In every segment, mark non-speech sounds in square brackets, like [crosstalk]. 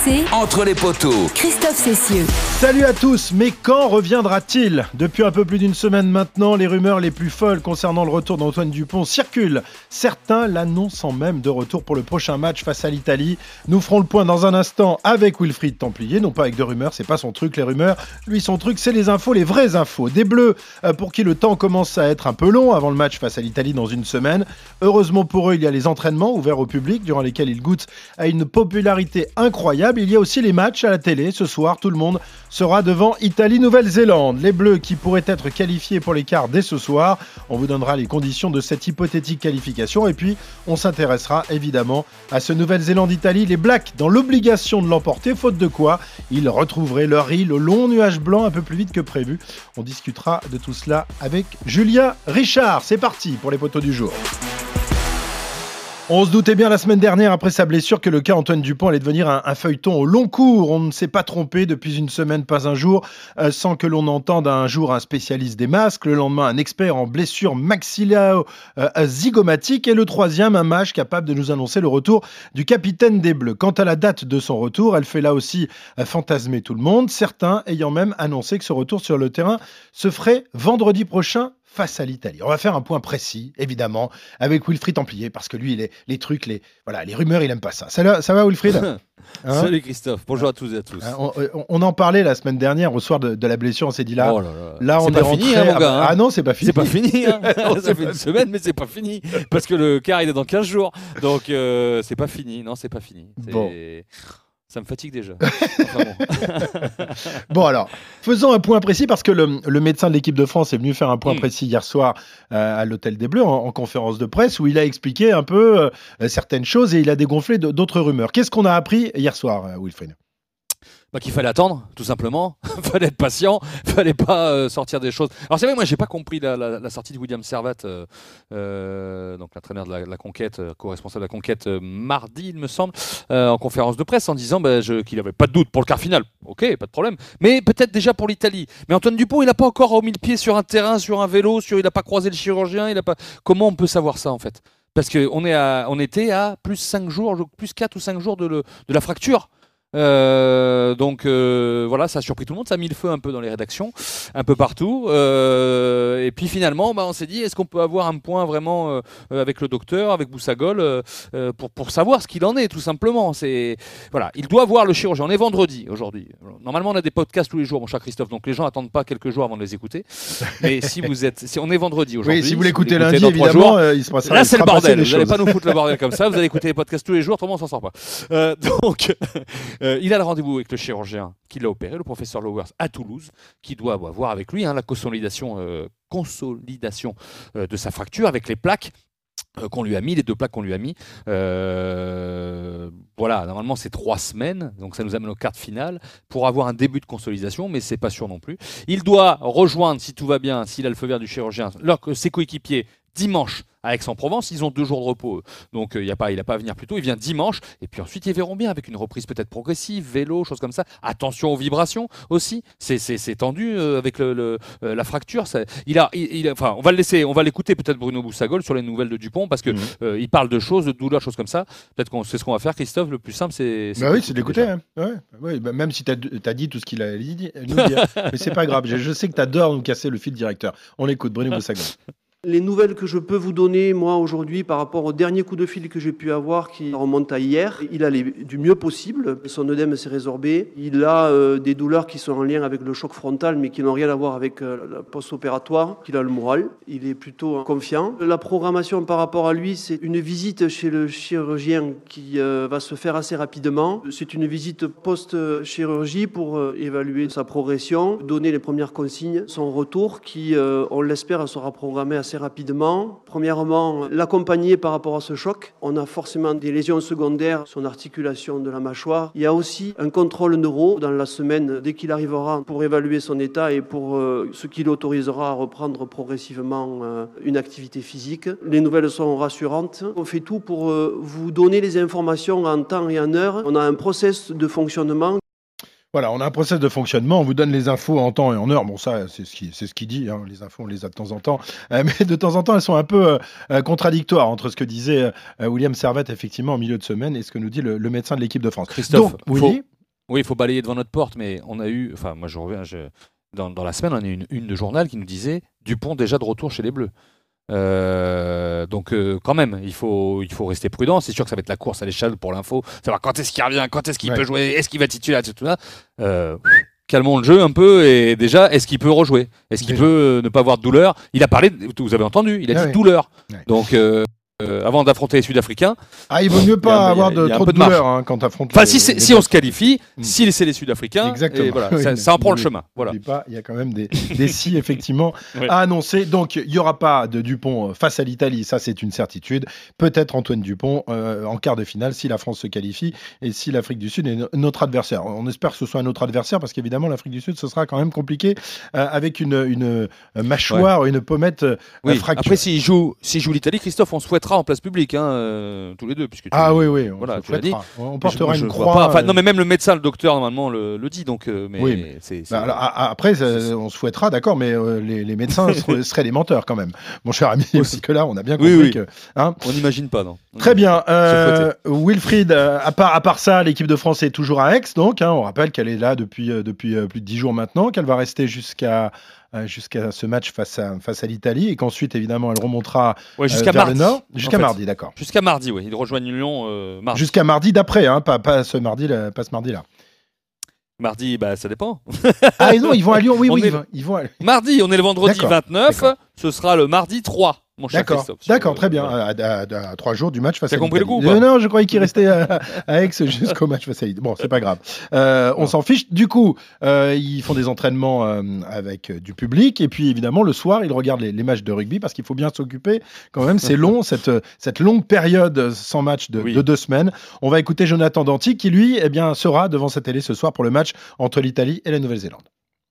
RMC, Entre les poteaux. Christophe Cessieux. Salut à tous, mais quand reviendra-t-il? Depuis un peu plus d'une semaine maintenant, les rumeurs les plus folles concernant le retour d'Antoine Dupont circulent. Certains l'annoncent même de retour pour le prochain match face à l'Italie. Nous ferons le point dans un instant avec Wilfried Templier, non pas avec de rumeurs, c'est pas son truc les rumeurs. Lui son truc c'est les infos, les vraies infos. Des bleus euh, pour qui le temps commence à être un peu long avant le match face à l'Italie dans une semaine. Heureusement pour eux, il y a les entraînements ouverts au public durant lesquels ils goûtent à une popularité incroyable. Il y a aussi les matchs à la télé. Ce soir, tout le monde sera devant Italie-Nouvelle-Zélande. Les Bleus qui pourraient être qualifiés pour l'écart dès ce soir. On vous donnera les conditions de cette hypothétique qualification. Et puis, on s'intéressera évidemment à ce Nouvelle-Zélande-Italie. Les Blacks dans l'obligation de l'emporter, faute de quoi ils retrouveraient leur île au long nuage blanc un peu plus vite que prévu. On discutera de tout cela avec Julia Richard. C'est parti pour les poteaux du jour. On se doutait bien la semaine dernière, après sa blessure, que le cas Antoine Dupont allait devenir un, feuilleton au long cours. On ne s'est pas trompé depuis une semaine, pas un jour, euh, sans que l'on entende un jour un spécialiste des masques, le lendemain un expert en blessures maxillaires euh, zygomatiques, et le troisième un mage capable de nous annoncer le retour du capitaine des Bleus. Quant à la date de son retour, elle fait là aussi euh, fantasmer tout le monde, certains ayant même annoncé que ce retour sur le terrain se ferait vendredi prochain face à l'Italie. On va faire un point précis, évidemment, avec Wilfried Templier, parce que lui, les, les trucs, les, voilà, les rumeurs, il aime pas ça. Ça, va- ça va, Wilfried [laughs] Hein Salut Christophe, bonjour à tous et à tous. Hein, on, on- en parlait la semaine dernière, au soir de, de la blessure, on s'est dit là, Oh là là. là, on est pas rentré. fini, hein, mon ah, gars. hein. ah non, c'est pas fini. C'est pas fini. [laughs] ça fait une semaine, mais c'est pas fini. Parce que le quart, il est dans 15 jours. Donc, euh, c'est pas fini. Non, c'est pas fini. Bon. Ça me fatigue déjà. [laughs] Enfin bon. [laughs] Bon alors, faisons un point précis parce que le, le médecin de l'équipe de France est venu faire un point Mm. précis hier soir euh, à l'hôtel des Bleus en, en conférence de presse où il a expliqué un peu euh, certaines choses et il a dégonflé d'autres rumeurs. Qu'est-ce qu'on a appris hier soir, euh, Wilfried? Bah, qu'il fallait attendre, tout simplement. [laughs] fallait être patient. Fallait pas euh, sortir des choses. Alors c'est vrai, moi j'ai pas compris la, sortie de William Servat, euh, euh, donc l'entraîneur de la, conquête, co-responsable de la conquête, mardi, il me semble, en conférence de presse, en disant bah, qu'il avait pas de doute pour le quart final. Ok, pas de problème. Mais peut-être déjà pour l'Italie. Mais Antoine Dupont, il n'a pas encore remis le pied sur un terrain, sur un vélo, sur, il n'a pas croisé le chirurgien. Il a pas. Comment on peut savoir ça en fait? Parce qu'on on était à plus 5 jours, plus 4 ou 5 jours de la fracture. Euh, donc euh, voilà, ça a surpris tout le monde, ça a mis le feu un peu dans les rédactions, un peu partout. Euh, et puis finalement, bah, on s'est dit, est-ce qu'on peut avoir un point vraiment euh, avec le docteur, avec Boussagol, euh, pour, pour savoir ce qu'il en est, tout simplement. C'est voilà, il doit voir le chirurgien. On est vendredi aujourd'hui. Normalement, on a des podcasts tous les jours, mon cher Christophe, donc les gens attendent pas quelques jours avant de les écouter. Mais si [laughs] vous êtes, si on est vendredi aujourd'hui, Oui, si vous l'écoutez l'écoutez lundi, évidemment, jours, il se passera Là, c'est le bordel. Vous n'allez pas nous foutre le bordel comme ça. Vous allez écouter les podcasts tous les jours, autrement on s'en sort pas. Euh, [laughs] donc, euh, il a le rendez-vous avec le chirurgien qui l'a opéré, le professeur Lowers à Toulouse, qui doit voir avec lui hein, la consolidation, euh, euh, de sa fracture avec les plaques qu'on lui a mis, les deux plaques qu'on lui a mis. Voilà, normalement c'est trois semaines, donc ça nous amène au quart de finale pour avoir un début de consolidation, mais c'est pas sûr non plus. Il doit rejoindre, si tout va bien, s'il a le feu vert du chirurgien, ses coéquipiers dimanche à Aix-en-Provence. Ils ont deux jours de repos, donc euh, il y a pas, il n'a pas à venir plus tôt. Il vient dimanche, et puis ensuite ils verront bien avec une reprise peut-être progressive, vélo, choses comme ça. Attention aux vibrations aussi. C'est, tendu euh, avec le, le- euh, la fracture. ça- il a, il, il a- enfin, on va le laisser, on va l'écouter peut-être Bruno Boussagol sur les nouvelles de Dupont parce que Mhm. euh, il parle de choses, de douleurs, choses comme ça. Peut-être qu'on c'est ce qu'on va faire, Christophe. Le plus simple, c'est. Bah oui, c'est d'écouter hein. Ouais, ouais, bah même si tu as, dit tout ce qu'il a dit, nous dire. Mais c'est pas grave. Je, je sais que tu adores nous casser le fil directeur. On l'écoute, Bruno [laughs] Bossagon. Les nouvelles que je peux vous donner, moi, aujourd'hui, par rapport au dernier coup de fil que j'ai pu avoir, qui remonte à hier, il allait du mieux possible. Son œdème s'est résorbé. Il a euh, des douleurs qui sont en lien avec le choc frontal, mais qui n'ont rien à voir avec euh, la post-opératoire. Il a le moral. Il est plutôt euh, confiant. La programmation par rapport à lui, c'est une visite chez le chirurgien qui euh, va se faire assez rapidement. C'est une visite post-chirurgie pour évaluer sa progression, donner les premières consignes, son retour qui, on l'espère, sera programmé assez rapidement. Premièrement, l'accompagner par rapport à ce choc. On a forcément des lésions secondaires, son articulation de la mâchoire. Il y a aussi un contrôle neuro dans la semaine dès qu'il arrivera pour évaluer son état et pour euh, ce qui l'autorisera à reprendre progressivement euh, une activité physique. Les nouvelles sont rassurantes. On fait tout pour euh, vous donner les informations en temps et en heure. On a un process de fonctionnement Voilà, on a un process de fonctionnement, on vous donne les infos en temps et en heure. Bon, ça, c'est ce qu'il ce qu'il dit, hein. les infos, on les a de temps en temps. Euh, [laughs] mais de temps en temps, elles sont un peu euh, euh, contradictoires entre ce que disait euh, William Servette, effectivement, en milieu de semaine, et ce que nous dit le, le médecin de l'équipe de France. Christophe, Donc, faut- oui, Oui, il faut balayer devant notre porte, mais on a eu, enfin moi je reviens, dans, dans, la semaine, on a eu une, une de journal qui nous disait Dupont déjà de retour chez les Bleus. Euh, donc euh, quand même, il faut, il faut rester prudent. C'est sûr que ça va être la course à l'échelle pour l'info, savoir quand est-ce qu'il revient, quand est-ce qu'il peut jouer, est-ce qu'il va tituler, etc. Euh, calmons le jeu un peu et déjà, est-ce qu'il peut rejouer? Est-ce qu'il peut ne pas avoir de douleur? Il a parlé, vous avez entendu, il a dit douleur. Donc euh, avant d'affronter les Sud-Africains. Ah, il vaut mieux pas avoir de, trop de, douleur hein, quand affronte. Enfin, si, si on se qualifie, mm. si c'est les Sud-Africains, voilà, ça, en prend le chemin. Voilà. Pas, il y a quand même des, [laughs] des si effectivement à annoncer. Donc, il n'y aura pas de Dupont euh, face à l'Italie, ça c'est une certitude. Peut-être Antoine Dupont euh, en quart de finale si la France se qualifie et si l'Afrique du Sud est notre adversaire. On espère que ce soit un autre adversaire parce qu'évidemment l'Afrique du Sud ce sera quand même compliqué avec une, une mâchoire, une pommette oui. fracturée. Après, s'il joue, joue l'Italie, Christophe, on en place publique, hein, euh, tous les deux. Puisque ah oui, oui, on, voilà, tu dit. on portera une croix. Pas, enfin, non, mais même le médecin, le docteur, normalement, le, le dit. Donc, euh, mais oui, c'est, bah, après, on souhaitera, d'accord, mais euh, les, les, médecins [laughs] seraient, des menteurs quand même, mon cher ami, parce que là, on a bien compris oui, que. Hein. on n'imagine pas, non. Très bien. Wilfried, à part, à part ça, l'équipe de France est toujours à Aix, donc. Hein, on rappelle qu'elle est là depuis, depuis plus de 10 jours maintenant, qu'elle va rester jusqu'à euh, jusqu'à ce match face à, face à l'Italie et qu'ensuite, évidemment, elle remontera euh, jusqu'à vers le nord. Jusqu'à mardi, d'accord. Jusqu'à mardi, oui. Ils rejoignent Lyon euh, mardi. Jusqu'à mardi d'après, hein, pas, pas, ce mardi, là, pas ce mardi-là. Mardi, bah, ça dépend. ah, non, ils vont à Lyon, oui, [laughs] oui. Ils vont, Mardi, on est le vendredi 29, ce sera le mardi 3. D'accord, d'accord, très bien. À, trois jours du match face à compris le coup Non, je croyais qu'il restait à, [laughs] Aix jusqu'au match face à Bon, c'est pas grave. Euh, on s'en fiche. Du coup, euh, ils font des entraînements euh, avec du public. Et puis, évidemment, le soir, ils regardent les, matchs de rugby parce qu'il faut bien s'occuper. Quand même, c'est long, cette, cette longue période sans match de, de, deux semaines. On va écouter Jonathan Danti qui, lui, eh bien, sera devant sa télé ce soir pour le match entre l'Italie et la Nouvelle-Zélande.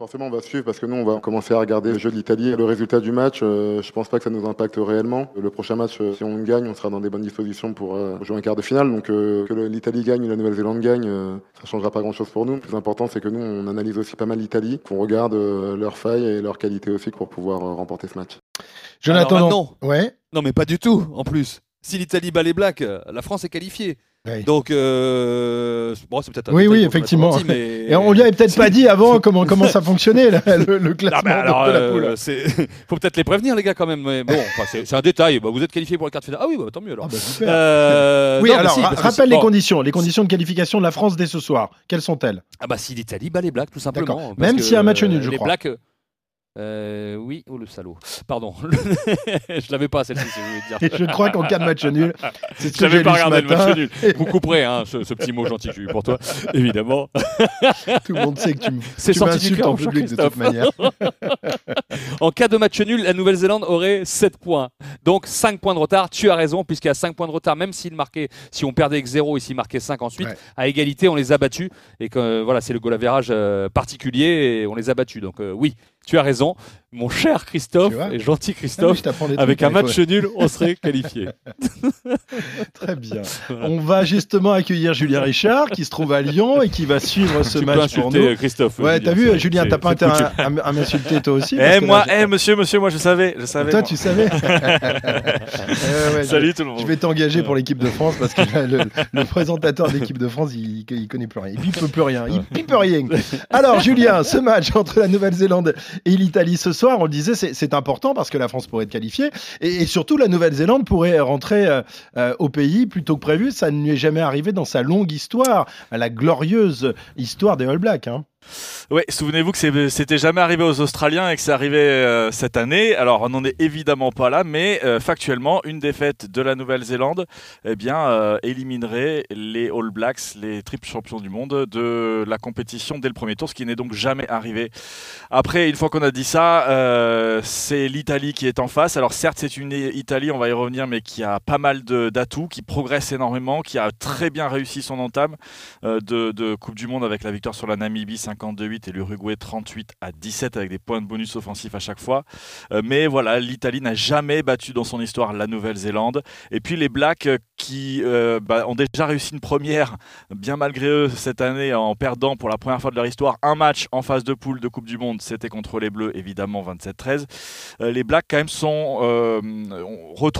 Forcément, on va suivre parce que nous, on va commencer à regarder le jeu de l'Italie. Le résultat du match, euh, je pense pas que ça nous impacte réellement. Le prochain match, euh, si on gagne, on sera dans des bonnes dispositions pour euh, jouer un quart de finale. Donc que l'Italie gagne ou la Nouvelle-Zélande gagne, ça changera pas grand-chose pour nous. Le plus important, c'est que nous, on analyse aussi pas mal l'Italie, qu'on regarde leurs failles et leurs qualités aussi pour pouvoir remporter ce match. Jonathan, non. Ouais. Non, mais pas du tout. En plus, si l'Italie bat les Blacks, la France est qualifiée. Donc, euh, bon, c'est peut-être Oui, oui, effectivement. mais... Et on lui avait peut-être pas dit avant [laughs] comment, comment ça fonctionnait, le, classement de, la poule. Euh, [laughs] faut peut-être les prévenir, les gars, quand même. Mais bon, c'est un détail. Bah, vous êtes qualifié pour la carte finale. Ah oui, bah, tant mieux alors. Ah bah, euh, oui, alors, rappelle les conditions. Les conditions de qualification de la France dès ce soir. Quelles sont-elles? Ah bah si l'Italie bat les Blacks, tout simplement. Même y a un match nul, je crois. Blacks, euh, oui, oh le salaud. Pardon, [laughs] je l'avais pas celle-ci, si je dire. je crois qu'en cas de match nul, c'est ce pas regardé le match nul. Vous couperez hein, ce, petit mot gentil que j'ai eu pour toi, [laughs] évidemment. Tout le monde sait que tu m'insultes en public de toute manière. [laughs] en cas de match nul, la Nouvelle-Zélande aurait 7 points. Donc 5 points de retard. Tu as raison, puisqu'il y a 5 points de retard, même s'il marquait, si on perdait avec 0 et s'il marquait 5 ensuite, à égalité, on les a battus. Et que voilà, c'est le goal euh, particulier et on les a battus. Donc euh, oui, tu as raison, mon cher Christophe et gentil Christophe. avec un match nul, on serait qualifié. [laughs] Très bien. [laughs] On va justement accueillir Julien Richard qui se trouve à Lyon et qui va suivre ce match pour nous. Christophe. Ouais, t'as vu, Julien, t'as pas intérêt à, m'insulter toi aussi. Eh moi, eh monsieur, monsieur, moi je savais, je savais. Toi, tu savais. [laughs] Salut tout le monde. Je vais t'engager pour l'équipe de France parce que le, présentateur de l'équipe de France, il, il connaît plus rien. Il peut plus rien. Il pipe rien. Alors, Julien, ce match entre la Nouvelle-Zélande et l'Italie ce soir, on le disait, c'est important parce que la France pourrait être qualifiée. Et, surtout, la Nouvelle-Zélande pourrait rentrer euh, euh, au pays plutôt que prévu. Ça ne lui est jamais arrivé dans sa longue histoire, la glorieuse histoire des All Blacks. Hein. Oui, souvenez-vous que c'était jamais arrivé aux Australiens et que c'est arrivé euh, cette année. Alors, on n'en est évidemment pas là, mais euh, factuellement, une défaite de la Nouvelle-Zélande eh euh, éliminerait les All Blacks, les triples champions du monde, de la compétition dès le premier tour, ce qui n'est donc jamais arrivé. Après, une fois qu'on a dit ça, c'est l'Italie qui est en face. Alors, certes, c'est une Italie, on va y revenir, mais qui a pas mal d'atouts, qui progresse énormément, qui a très bien réussi son entame de Coupe du Monde avec la victoire sur la Namibie 52-8 et l'Uruguay 38 à 17 avec des points de bonus offensifs à chaque fois. Euh, mais voilà, l'Italie n'a jamais battu dans son histoire la Nouvelle-Zélande. Et puis les Blacks euh, qui euh, bah, ont déjà réussi une première, bien malgré eux, cette année en perdant pour la première fois de leur histoire un match en phase de poule de Coupe du Monde. C'était contre les Bleus, évidemment 27-13. les Blacks quand même sont, on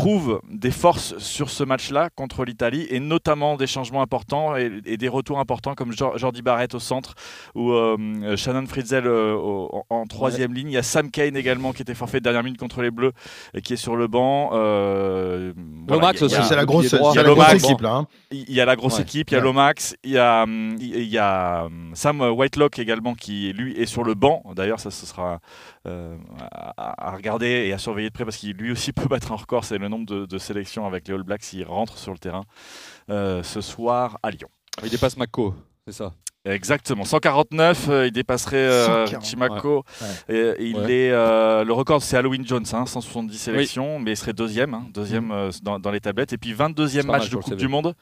des forces sur ce match-là contre l'Italie et notamment des changements importants et, des retours importants comme Jordi Barrett au centre ou Shannon Fritzel en, troisième ligne. Il y a Sam Kane également qui était forfait de dernière minute contre les Bleus et qui est sur le banc. Euh, Lomax aussi, c'est la grosse, équipe là. Hein. Il y a la grosse équipe, il y a Lomax, il y a, il y a Sam Whitelock également qui lui est sur le banc. D'ailleurs, ça ce sera euh, à, regarder et à surveiller de près parce qu'il lui aussi [laughs] peut battre un record. C'est le nombre de, sélections avec les All Blacks s'il rentre sur le terrain euh, ce soir à Lyon. Il dépasse Mako, c'est ça? Exactement, 149, euh, il dépasserait euh, Chimako. Et, il est, euh, le record c'est Halloween Jones, 170 hein, sélections, mais il serait deuxième, hein, deuxième mm. dans, les tablettes. Et puis 22e match de Coupe du Monde.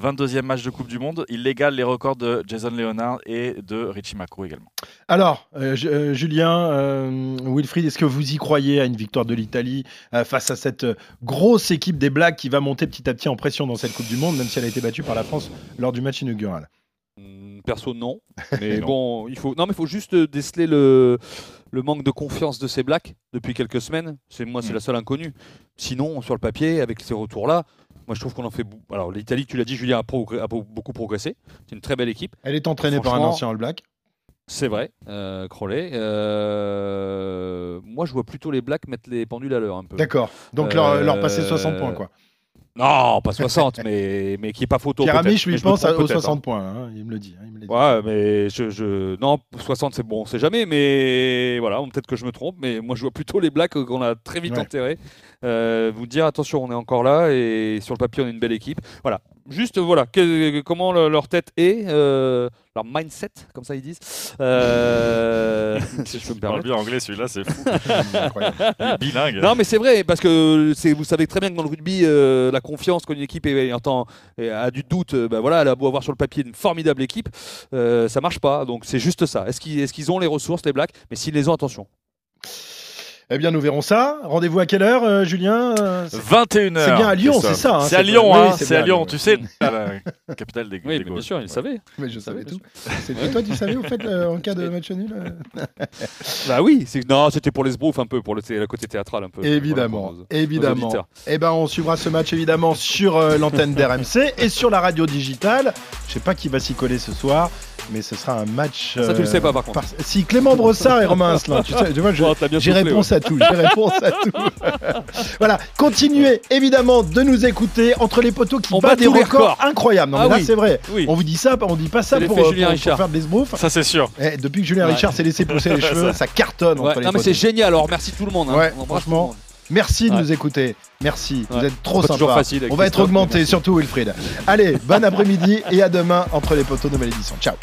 22e match de Coupe du Monde, il égale les records de Jason Leonard et de Richie Mako également. Alors, Julien, Wilfried, est-ce que vous y croyez à une victoire de l'Italie face à cette grosse équipe des Blacks qui va monter petit à petit en pression dans cette Coupe du Monde, même si elle a été battue par la France lors du match inaugural? Perso, non. [laughs] Mais bon, il faut. Non, mais faut juste déceler le, le manque de confiance de ces Blacks depuis quelques semaines. C'est moi, c'est mm. la seule inconnue. Sinon, sur le papier, avec ces retours-là, moi, je trouve qu'on en fait. Alors, l'Italie, tu l'as dit, Julien, a, beaucoup progressé. C'est une très belle équipe. Elle est entraînée par un ancien All Black. C'est vrai, euh, Crowley. Euh, moi, je vois plutôt les Blacks mettre les pendules à l'heure un peu. D'accord. Donc, leur, leur passer 60 points, quoi. Non, pas [laughs] 60, mais, mais qui n'est pas photo. Pierre Amiche lui pense aux 60 hein. points, hein, il me le dit. Hein, dit. Ouais, mais je, je... non, 60 c'est bon, on sait jamais, mais voilà, peut-être que je me trompe, mais moi je vois plutôt les Blacks qu'on a très vite enterrés. Euh, vous dire attention, on est encore là et sur le papier on est une belle équipe. Voilà, juste voilà, comment leur tête est, euh, leur mindset, comme ça ils disent. Euh, [laughs] si je peux me permettre. bien anglais celui-là, c'est fou. bilingue. Non, mais c'est vrai, parce que vous savez très bien que dans le rugby, euh, la confiance quand une équipe est, a du doute, ben voilà, elle a beau avoir sur le papier une formidable équipe, ça marche pas. Donc c'est juste ça. Est-ce qu'ils est qu'ils ont les ressources, les Blacks? Mais s'ils les ont, attention. Eh bien, nous verrons ça. Rendez-vous à quelle heure, euh, Julien 21h. C'est bien à Lyon, c'est ça. Hein, c'est à Lyon, hein, c'est à Lyon. Tu sais, la capitale des, [laughs] oui, bien sûr, il savait. Mais je savais tout. C'est toi, tu savais, au fait, euh, en cas de match nul euh [laughs] Bah oui. Non, c'était pour les sbroufs un peu, pour le, côté théâtral un peu. Évidemment, évidemment. Eh ben, on suivra ce match évidemment sur l'antenne d'RMC et sur la radio digitale. Je sais pas qui va s'y coller ce soir mais ce sera un match. Ça, tu le sais pas par contre. Si Clément Brossard et Romain Asselin, tu, sais, vois, j'ai réponse à tout. J'ai réponse à tout. [laughs] voilà, continuez évidemment de nous écouter entre les poteaux qui battent des records, incroyables. Non, mais ah là, c'est vrai. On vous dit ça, on dit pas ça pour, pour, faire des sbroufs. Ça, c'est sûr. Eh, depuis que Julien Richard s'est laissé pousser les [laughs] cheveux, ça cartonne entre les Non, mais c'est génial. Alors, merci tout le monde. Hein. franchement. Merci de nous écouter. Merci. Vous êtes trop sympa. On va être augmenté, surtout Wilfried. Allez, bon après-midi et à demain entre les poteaux de Malédiction. Ciao.